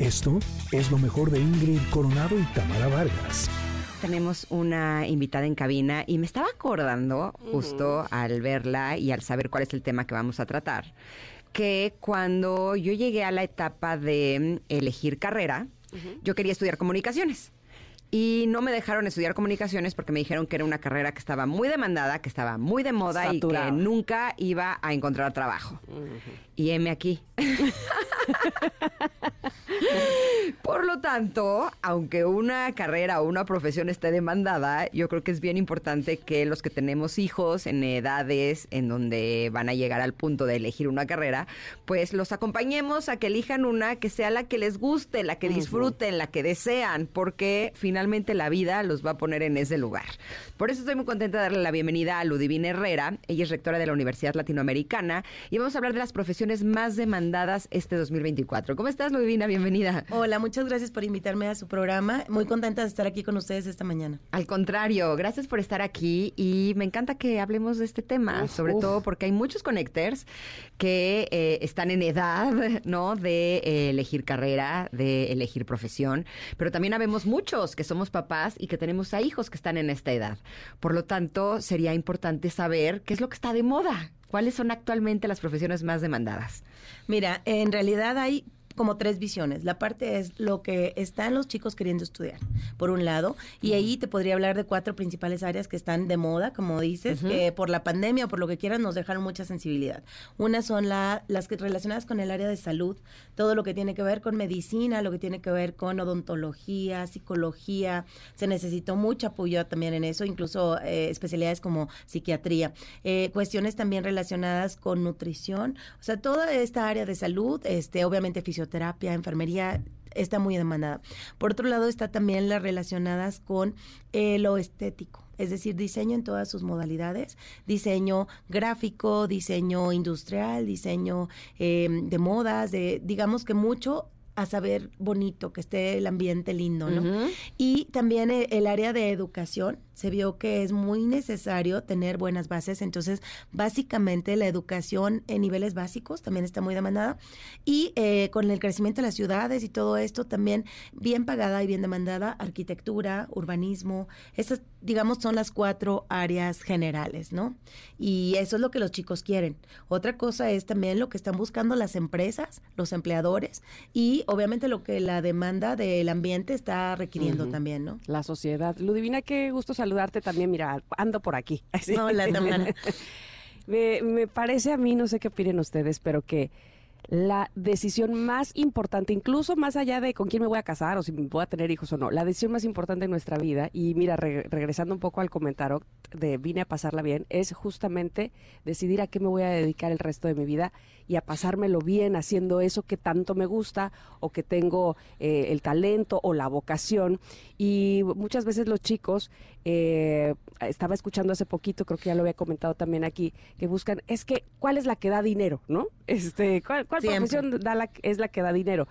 Esto es lo mejor de Ingrid Coronado y Tamara Vargas. Tenemos una invitada en cabina y me estaba acordando justo al verla y al saber cuál es el tema que vamos a tratar, que cuando yo llegué a la etapa de elegir carrera, yo quería estudiar comunicaciones. Y no me dejaron estudiar comunicaciones porque me dijeron que era una carrera que estaba muy demandada, que estaba muy de moda y que nunca iba a encontrar trabajo. Y heme aquí. Por lo tanto, aunque una carrera o una profesión esté demandada, yo creo que es bien importante que los que tenemos hijos en edades en donde van a llegar al punto de elegir una carrera, pues los acompañemos a que elijan una que sea la que les guste, la que disfruten, la que desean, porque finalmente la vida los va a poner en ese lugar. Por eso estoy muy contenta de darle la bienvenida a Ludivina Herrera. Ella es rectora de la Universidad Latinoamericana y vamos a hablar de las profesiones más demandadas este 2024. ¿Cómo estás, Ludivina? Bienvenida. Hola, muchas gracias por invitarme a su programa. Muy contenta de estar aquí con ustedes esta mañana. Al contrario, gracias por estar aquí y me encanta que hablemos de este tema, sobre todo porque hay muchos connectors que eh, están en edad, ¿no? De eh, elegir carrera, de elegir profesión, pero también habemos muchos que somos papás y que tenemos a hijos que están en esta edad. Por lo tanto, sería importante saber qué es lo que está de moda, ¿Cuáles son actualmente las profesiones más demandadas? Mira, en realidad hay como tres visiones. La parte es lo que están los chicos queriendo estudiar, por un lado, y ahí te podría hablar de cuatro principales áreas que están de moda, como dices, que por la pandemia o por lo que quieran nos dejaron mucha sensibilidad. Una son la, las que relacionadas con el área de salud, todo lo que tiene que ver con medicina, lo que tiene que ver con odontología, psicología, se necesitó mucho apoyo también en eso, incluso eh, especialidades como psiquiatría, eh, cuestiones también relacionadas con nutrición, o sea, toda esta área de salud, este, obviamente fisioterapia, terapia, enfermería, está muy demandada. Por otro lado, está también las relacionadas con eh, lo estético, es decir, diseño en todas sus modalidades, diseño gráfico, diseño industrial, diseño em, de modas, de digamos que mucho a saber bonito, que esté el ambiente lindo, ¿no? Y también eh, el área de educación, se vio que es muy necesario tener buenas bases. Entonces, básicamente la educación en niveles básicos también está muy demandada. Y eh, con el crecimiento de las ciudades y todo esto, también bien pagada y bien demandada, arquitectura, urbanismo, esas, digamos, son las cuatro áreas generales, ¿no? Y eso es lo que los chicos quieren. Otra cosa es también lo que están buscando las empresas, los empleadores y obviamente lo que la demanda del ambiente está requiriendo también, ¿no? La sociedad. Ludivina, qué gusto saludar saludarte también. Mira, ando por aquí. Hola, me, me parece a mí, no sé qué opinen ustedes, pero que la decisión más importante, incluso más allá de con quién me voy a casar o si voy a tener hijos o no, la decisión más importante en nuestra vida, y mira, regresando un poco al comentario de vine a pasarla bien, es justamente decidir a qué me voy a dedicar el resto de mi vida y a pasármelo bien haciendo eso que tanto me gusta o que tengo eh, el talento o la vocación. Y muchas veces los chicos, eh, estaba escuchando hace poquito, creo que ya lo había comentado también aquí, que buscan, es que, ¿cuál es la que da dinero? ¿No? Este, ¿Cuál, profesión da la, es la que da dinero?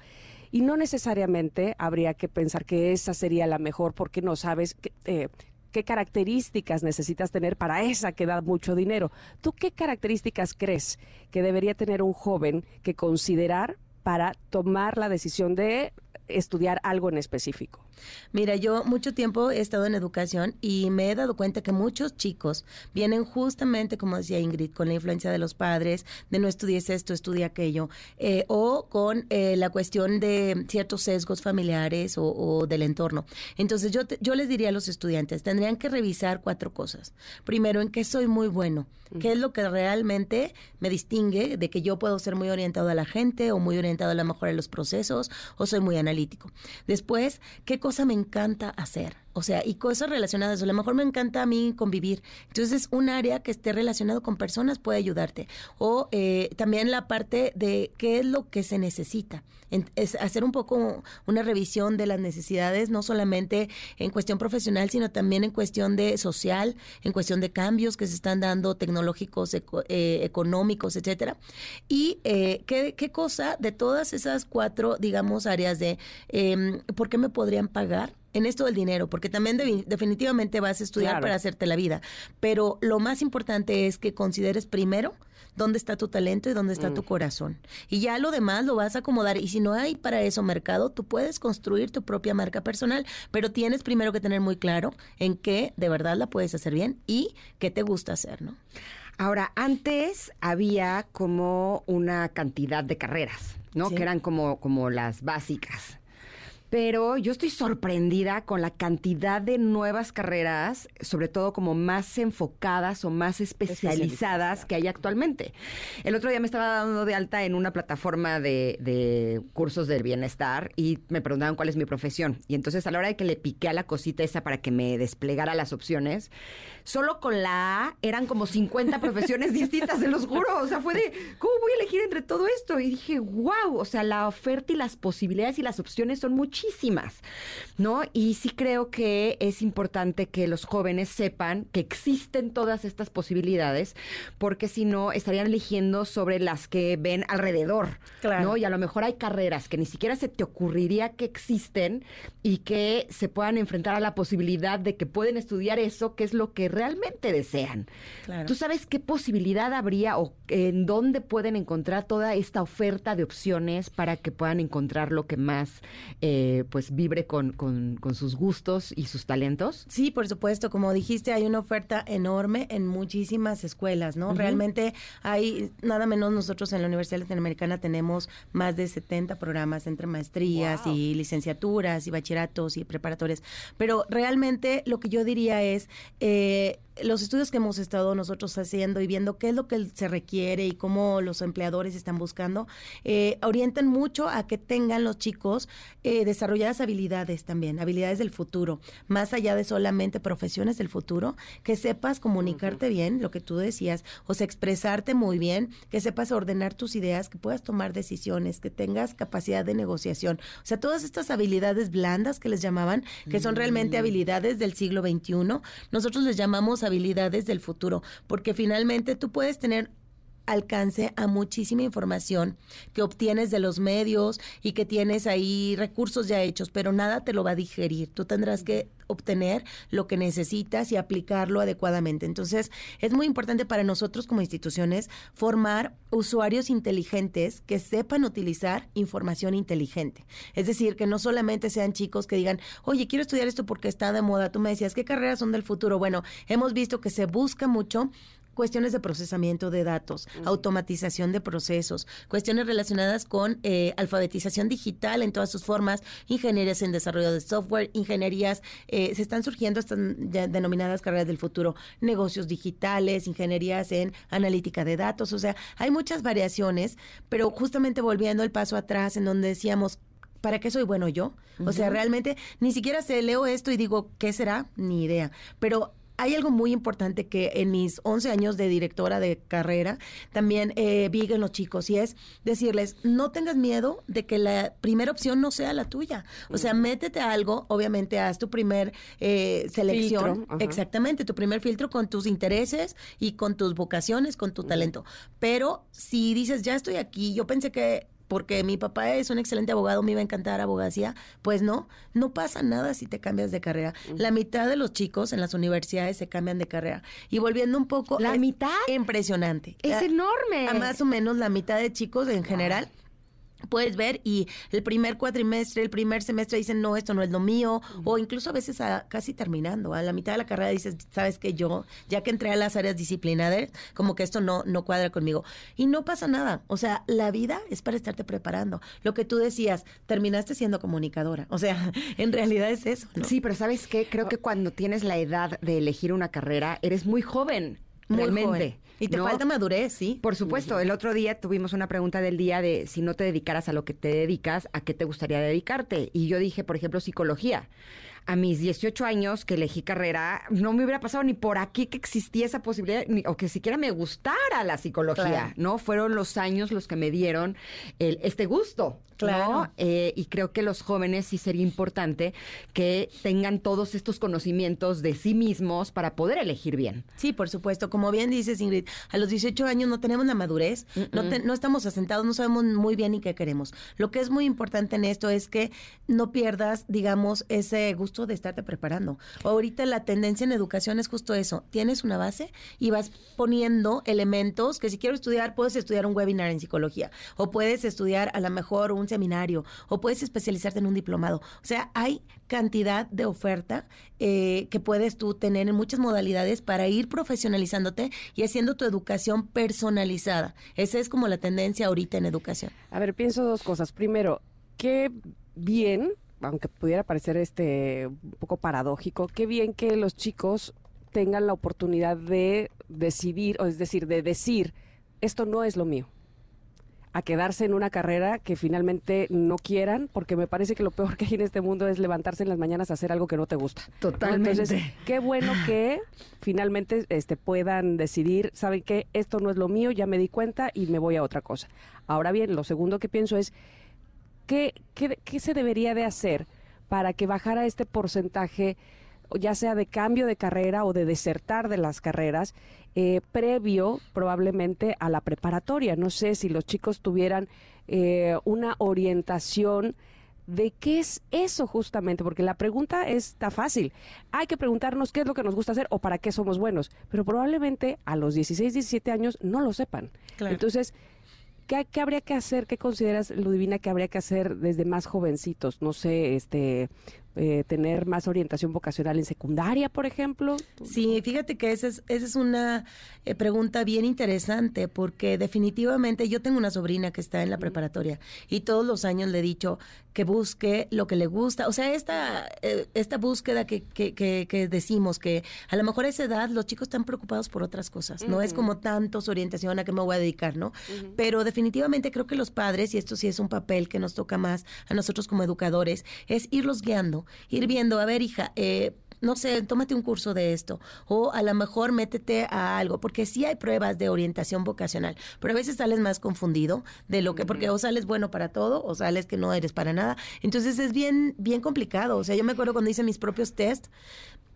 Y no necesariamente habría que pensar que esa sería la mejor porque no sabes que, eh, qué características necesitas tener para esa que da mucho dinero. ¿Tú qué características crees que debería tener un joven que considerar para tomar la decisión de estudiar algo en específico? Mira, yo mucho tiempo he estado en educación y me he dado cuenta que muchos chicos vienen justamente, como decía Ingrid, con la influencia de los padres, de no estudies esto, estudia aquello, eh, o con eh, la cuestión de ciertos sesgos familiares o, del entorno. Entonces yo, yo les diría a los estudiantes, tendrían que revisar cuatro cosas. Primero, en qué soy muy bueno, qué es lo que realmente me distingue de que yo puedo ser muy orientado a la gente o muy orientado a la mejora de los procesos o soy muy analítico. Después, qué cosa me encanta hacer. O sea, y cosas relacionadas. A lo mejor me encanta a mí convivir. Entonces, un área que esté relacionado con personas puede ayudarte. O eh, también la parte de qué es lo que se necesita. es hacer un poco una revisión de las necesidades, no solamente en cuestión profesional, sino también en cuestión de social, en cuestión de cambios que se están dando tecnológicos, eh, económicos, etcétera. Y eh, ¿qué, qué cosa de todas esas cuatro, digamos, áreas de em, por qué me podrían pagar en esto del dinero, porque también de- definitivamente vas a estudiar Claro. para hacerte la vida, pero lo más importante es que consideres primero dónde está tu talento y dónde está tu corazón. Y ya lo demás lo vas a acomodar. Y si no hay para eso mercado, tú puedes construir tu propia marca personal, pero tienes primero que tener muy claro en qué de verdad la puedes hacer bien y qué te gusta hacer, ¿no? Ahora, antes había como una cantidad de carreras, ¿no? Sí. Que eran como, como las básicas. Pero yo estoy sorprendida con la cantidad de nuevas carreras, sobre todo como más enfocadas o más especializadas que hay actualmente. El otro día me estaba dando de alta en una plataforma de, de cursos del bienestar y me preguntaban cuál es mi profesión. Y entonces a la hora de que le piqué a la cosita esa para que me desplegara las opciones, solo con la A eran como 50 profesiones distintas, se los juro. O sea, fue de, ¿cómo voy a elegir entre todo esto? Y dije, wow, o sea, la oferta y las posibilidades y las opciones son muchísimas, ¿no? Y sí creo que es importante que los jóvenes sepan que existen todas estas posibilidades, porque si no, estarían eligiendo sobre las que ven alrededor, Claro. ¿no? Y a lo mejor hay carreras que ni siquiera se te ocurriría que existen y que se puedan enfrentar a la posibilidad de que pueden estudiar eso, que es lo que realmente desean. Claro. ¿Tú sabes qué posibilidad habría o en dónde pueden encontrar toda esta oferta de opciones para que puedan encontrar lo que más eh, pues vibre con, con- con sus gustos y sus talentos? Sí, por supuesto. Como dijiste, hay una oferta enorme en muchísimas escuelas, ¿no? Realmente hay, nada menos nosotros en la Universidad Latinoamericana tenemos más de 70 programas entre maestrías y licenciaturas y bachilleratos y preparatorias. Pero realmente lo que yo diría es, eh, los estudios que hemos estado nosotros haciendo y viendo qué es lo que se requiere y cómo los empleadores están buscando, eh, orientan mucho a que tengan los chicos eh, desarrolladas habilidades también, habilidades del futuro, más allá de solamente profesiones del futuro, que sepas comunicarte bien, lo que tú decías, o sea, expresarte muy bien, que sepas ordenar tus ideas, que puedas tomar decisiones, que tengas capacidad de negociación, o sea, todas estas habilidades blandas que les llamaban, que son realmente habilidades del siglo XXI, nosotros les llamamos habilidades del futuro, porque finalmente tú puedes tener alcance a muchísima información que obtienes de los medios y que tienes ahí recursos ya hechos, pero nada te lo va a digerir. Tú tendrás que obtener lo que necesitas y aplicarlo adecuadamente. Entonces, es muy importante para nosotros como instituciones formar usuarios inteligentes que sepan utilizar información inteligente. Es decir, que no solamente sean chicos que digan, oye, quiero estudiar esto porque está de moda. Tú me decías, ¿qué carreras son del futuro? Bueno, hemos visto que se busca mucho cuestiones de procesamiento de datos, automatización de procesos, cuestiones relacionadas con eh, alfabetización digital en todas sus formas, ingenierías en desarrollo de software, ingenierías, eh, se están surgiendo estas denominadas carreras del futuro, negocios digitales, ingenierías en analítica de datos, o sea, hay muchas variaciones, pero justamente volviendo el paso atrás en donde decíamos, ¿para qué soy bueno yo? O sea, realmente ni siquiera sé, leo esto y digo, ¿qué será? Ni idea. Pero hay algo muy importante que en mis 11 años de directora de carrera también eh, vi en los chicos y es decirles, no tengas miedo de que la primera opción no sea la tuya. O sea, métete a algo, obviamente haz tu primer eh, selección. Filtro. Exactamente, tu primer filtro con tus intereses y con tus vocaciones, con tu talento. Pero si dices, ya estoy aquí, yo pensé que porque mi papá es un excelente abogado, me iba a encantar abogacía, pues no, no pasa nada si te cambias de carrera. La mitad de los chicos en las universidades se cambian de carrera. Y volviendo un poco... ¿La mitad? Impresionante. Es A- enorme. A más o menos la mitad de chicos en general puedes ver y el primer cuatrimestre, el primer semestre dicen, no, esto no es lo mío, o incluso a veces a- casi terminando, a la mitad de la carrera dices, sabes que yo, ya que entré a las áreas disciplinares, como que esto no, no cuadra conmigo. Y no pasa nada, o sea, la vida es para estarte preparando. Lo que tú decías, terminaste siendo comunicadora, o sea, en realidad es eso, ¿no? Sí, pero ¿sabes qué? Creo que cuando tienes la edad de elegir una carrera, eres muy joven. Muy realmente. joven. Y te ¿no? falta madurez, sí. Por supuesto, el otro día tuvimos una pregunta del día de si no te dedicaras a lo que te dedicas, ¿a qué te gustaría dedicarte? Y yo dije, por ejemplo, psicología. A mis 18 años que elegí carrera, no me hubiera pasado ni por aquí que existía esa posibilidad, ni- o que siquiera me gustara la psicología, Claro. ¿no? Fueron los años los que me dieron el- este gusto. ¿no? Claro. Eh, y creo que los jóvenes sí sería importante que tengan todos estos conocimientos de sí mismos para poder elegir bien. Sí, por supuesto. Como bien dices, Ingrid, a los 18 años no tenemos la madurez, no, te- no estamos asentados, no sabemos muy bien ni qué queremos. Lo que es muy importante en esto es que no pierdas, digamos, ese gusto gusto de estarte preparando. Ahorita la tendencia en educación es justo eso. Tienes una base y vas poniendo elementos que si quiero estudiar, puedes estudiar un webinar en psicología o puedes estudiar a lo mejor un seminario o puedes especializarte en un diplomado. O sea, hay cantidad de oferta eh, que puedes tú tener en muchas modalidades para ir profesionalizándote y haciendo tu educación personalizada. Esa es como la tendencia ahorita en educación. A ver, pienso dos cosas. Primero, qué bien, aunque pudiera parecer este un poco paradójico, qué bien que los chicos tengan la oportunidad de decidir, o es decir, de decir, esto no es lo mío a quedarse en una carrera que finalmente no quieran, porque me parece que lo peor que hay en este mundo es levantarse en las mañanas a hacer algo que no te gusta. Totalmente. Entonces, qué bueno que finalmente este, puedan decidir, ¿saben qué? Esto no es lo mío, ya me di cuenta y me voy a otra cosa. Ahora bien, lo segundo que pienso es, ¿qué, qué, qué se debería de hacer para que bajara este porcentaje? ya sea de cambio de carrera o de desertar de las carreras, eh, previo probablemente a la preparatoria. No sé si los chicos tuvieran eh, una orientación de qué es eso justamente, porque la pregunta está fácil. Hay que preguntarnos qué es lo que nos gusta hacer o para qué somos buenos, pero probablemente a los 16, 17 años no lo sepan. Entonces, ¿qué, ¿qué, habría que hacer? ¿Qué consideras, Ludivina, que habría que hacer desde más jovencitos? No sé, este, eh, tener más orientación vocacional en secundaria, por ejemplo? Sí, fíjate que esa es, esa es una eh, pregunta bien interesante porque definitivamente yo tengo una sobrina que está en la preparatoria y todos los años le he dicho que busque lo que le gusta. O sea, esta, eh, esta búsqueda que, que, que, decimos que a lo mejor a esa edad los chicos están preocupados por otras cosas. No es como tanto su orientación a qué me voy a dedicar, ¿no? Pero definitivamente creo que los padres, y esto sí es un papel que nos toca más a nosotros como educadores, es irlos guiando ir viendo, a ver, hija, eh, no sé, tómate un curso de esto o a lo mejor métete a algo, porque sí hay pruebas de orientación vocacional, pero a veces sales más confundido de lo que, porque o sales bueno para todo o sales que no eres para nada. Entonces es bien, bien complicado. O sea, yo me acuerdo cuando hice mis propios test,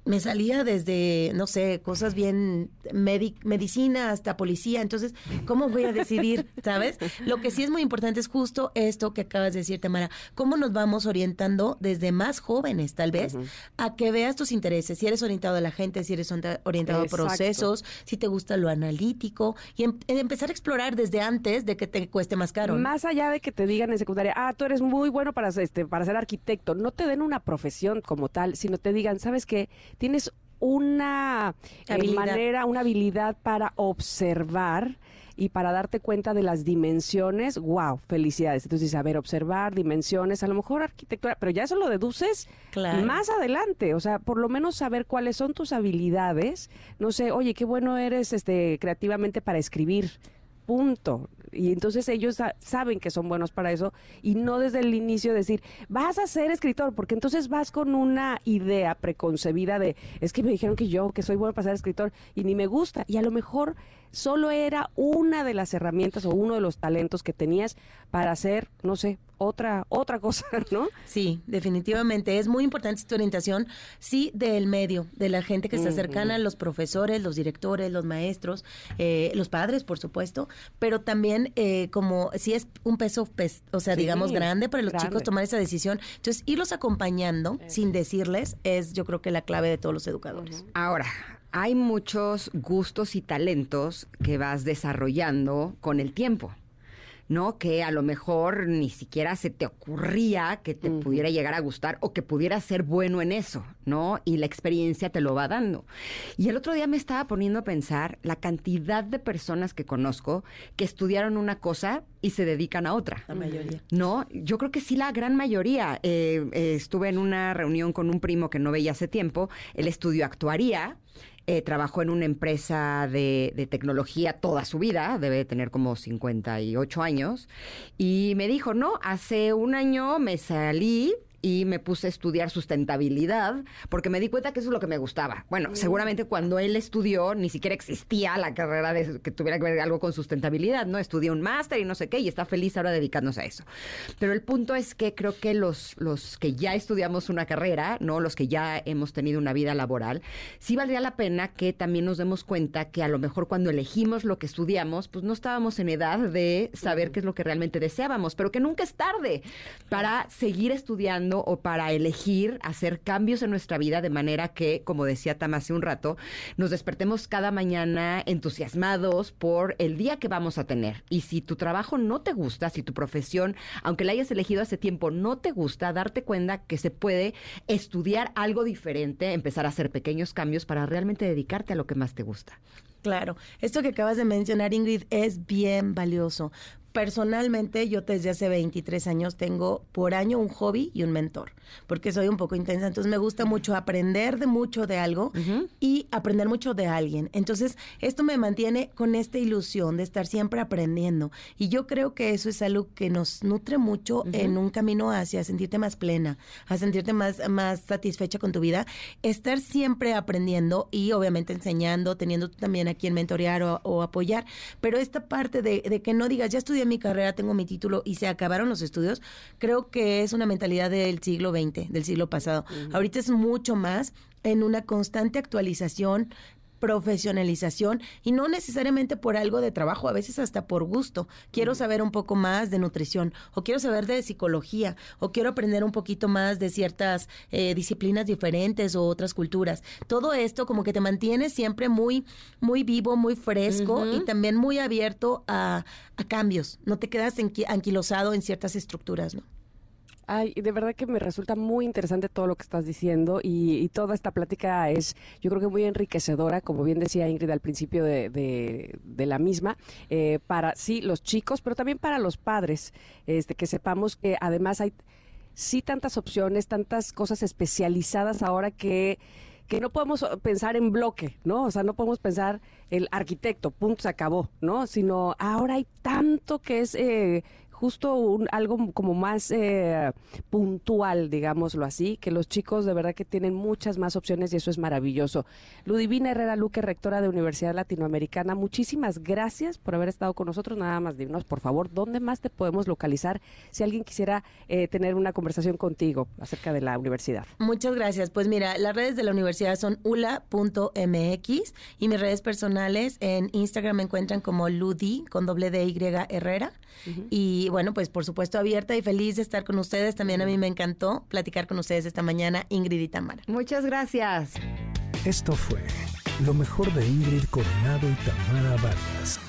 me salía desde, no sé, cosas bien medicina hasta policía. Entonces, ¿cómo voy a decidir? ¿Sabes? Lo que sí es muy importante es justo esto que acabas de decir, Tamara. ¿Cómo nos vamos orientando desde más jóvenes, tal vez, a que veas tus intereses? Si eres orientado a la gente, si eres orientado a procesos, si te gusta lo analítico y em, empezar a explorar desde antes de que te cueste más caro. Más allá de que te digan en secundaria, ah, tú eres muy bueno para, este, para ser arquitecto, no te den una profesión como tal, sino te digan, ¿sabes qué? Tienes una eh, manera, una habilidad para observar y para darte cuenta de las dimensiones, wow, felicidades. Entonces, a ver, observar dimensiones, a lo mejor arquitectura, pero ya eso lo deduces más adelante, o sea, por lo menos saber cuáles son tus habilidades. No sé, oye, qué bueno eres este creativamente para escribir punto. Y entonces ellos saben que son buenos para eso y no desde el inicio decir, vas a ser escritor, porque entonces vas con una idea preconcebida de, es que me dijeron que yo, que soy bueno para ser escritor y ni me gusta. Y a lo mejor solo era una de las herramientas o uno de los talentos que tenías para hacer, no sé, otra otra cosa, ¿no? Sí, definitivamente es muy importante esta orientación, sí, del medio, de la gente que está cercana, los profesores, los directores, los maestros, eh, los padres, por supuesto, pero también eh, como si es un peso, o sea, digamos grande para los chicos tomar esa decisión, entonces irlos acompañando sin decirles es, yo creo que la clave de todos los educadores. Ahora, hay muchos gustos y talentos que vas desarrollando con el tiempo. ¿No? Que a lo mejor ni siquiera se te ocurría que te pudiera llegar a gustar o que pudiera ser bueno en eso, ¿no? Y la experiencia te lo va dando. Y el otro día me estaba poniendo a pensar la cantidad de personas que conozco que estudiaron una cosa y se dedican a otra. La mayoría. No, yo creo que sí la gran mayoría. Eh, eh, estuve en una reunión con un primo que no veía hace tiempo, él estudió actuaría eh, trabajó en una empresa de, de, tecnología toda su vida, debe tener como 58 años, y me dijo, no, hace un año me salí y me puse a estudiar sustentabilidad porque me di cuenta que eso es lo que me gustaba. Bueno, mm. seguramente cuando él estudió ni siquiera existía la carrera de que tuviera que ver algo con sustentabilidad, ¿no? Estudió un máster y no sé qué y está feliz ahora dedicándose a eso. Pero el punto es que creo que los, los que ya estudiamos una carrera, ¿no? Los que ya hemos tenido una vida laboral, sí valdría la pena que también nos demos cuenta que a lo mejor cuando elegimos lo que estudiamos, pues no estábamos en edad de saber qué es lo que realmente deseábamos, pero que nunca es tarde para seguir estudiando o para elegir hacer cambios en nuestra vida de manera que, como decía Tam hace un rato, nos despertemos cada mañana entusiasmados por el día que vamos a tener. Y si tu trabajo no te gusta, si tu profesión, aunque la hayas elegido hace tiempo, no te gusta, darte cuenta que se puede estudiar algo diferente, empezar a hacer pequeños cambios para realmente dedicarte a lo que más te gusta. Claro, esto que acabas de mencionar, Ingrid, es bien valioso, personalmente yo desde hace 23 años tengo por año un hobby y un mentor, porque soy un poco intensa, entonces me gusta mucho aprender de mucho de algo y aprender mucho de alguien. Entonces, esto me mantiene con esta ilusión de estar siempre aprendiendo. Y yo creo que eso es algo que nos nutre mucho en un camino hacia sentirte más plena, a sentirte más más satisfecha con tu vida, estar siempre aprendiendo y obviamente enseñando, teniendo también a quien mentorear o, apoyar, pero esta parte de, de que no digas, ya estudié mi carrera, tengo mi título y se acabaron los estudios, creo que es una mentalidad del siglo XX, del siglo pasado. Ahorita es mucho más en una constante actualización, profesionalización y no necesariamente por algo de trabajo, a veces hasta por gusto. Quiero saber un poco más de nutrición o quiero saber de psicología o quiero aprender un poquito más de ciertas eh, disciplinas diferentes o otras culturas. Todo esto como que te mantiene siempre muy, muy vivo, muy fresco y también muy abierto a, a cambios. No te quedas anquilosado en ciertas estructuras, ¿no? Ay, de verdad que me resulta muy interesante todo lo que estás diciendo y, toda esta plática es, yo creo que muy enriquecedora, como bien decía Ingrid al principio de, la misma, eh, para sí los chicos, pero también para los padres, este, que sepamos que además hay sí tantas opciones, tantas cosas especializadas ahora que que no podemos pensar en bloque, ¿no? O sea, no podemos pensar el arquitecto, punto, se acabó, ¿no? Sino ahora hay tanto que es eh, justo un, algo como más eh, puntual, digámoslo así, que los chicos de verdad que tienen muchas más opciones y eso es maravilloso. Ludivina Herrera Luque, rectora de Universidad Latinoamericana, muchísimas gracias por haber estado con nosotros. Nada más dinos, por favor, ¿dónde más te podemos localizar si alguien quisiera eh, tener una conversación contigo acerca de la universidad? Muchas gracias. Pues mira, las redes de la universidad son ula.mx y mis redes personales en Instagram me encuentran como Ludi con doble D Y Herrera. Y bueno, pues por supuesto abierta y feliz de estar con ustedes. También a mí me encantó platicar con ustedes esta mañana, Ingrid y Tamara. Muchas gracias. Esto fue lo mejor de Ingrid Coronado y Tamara Vargas.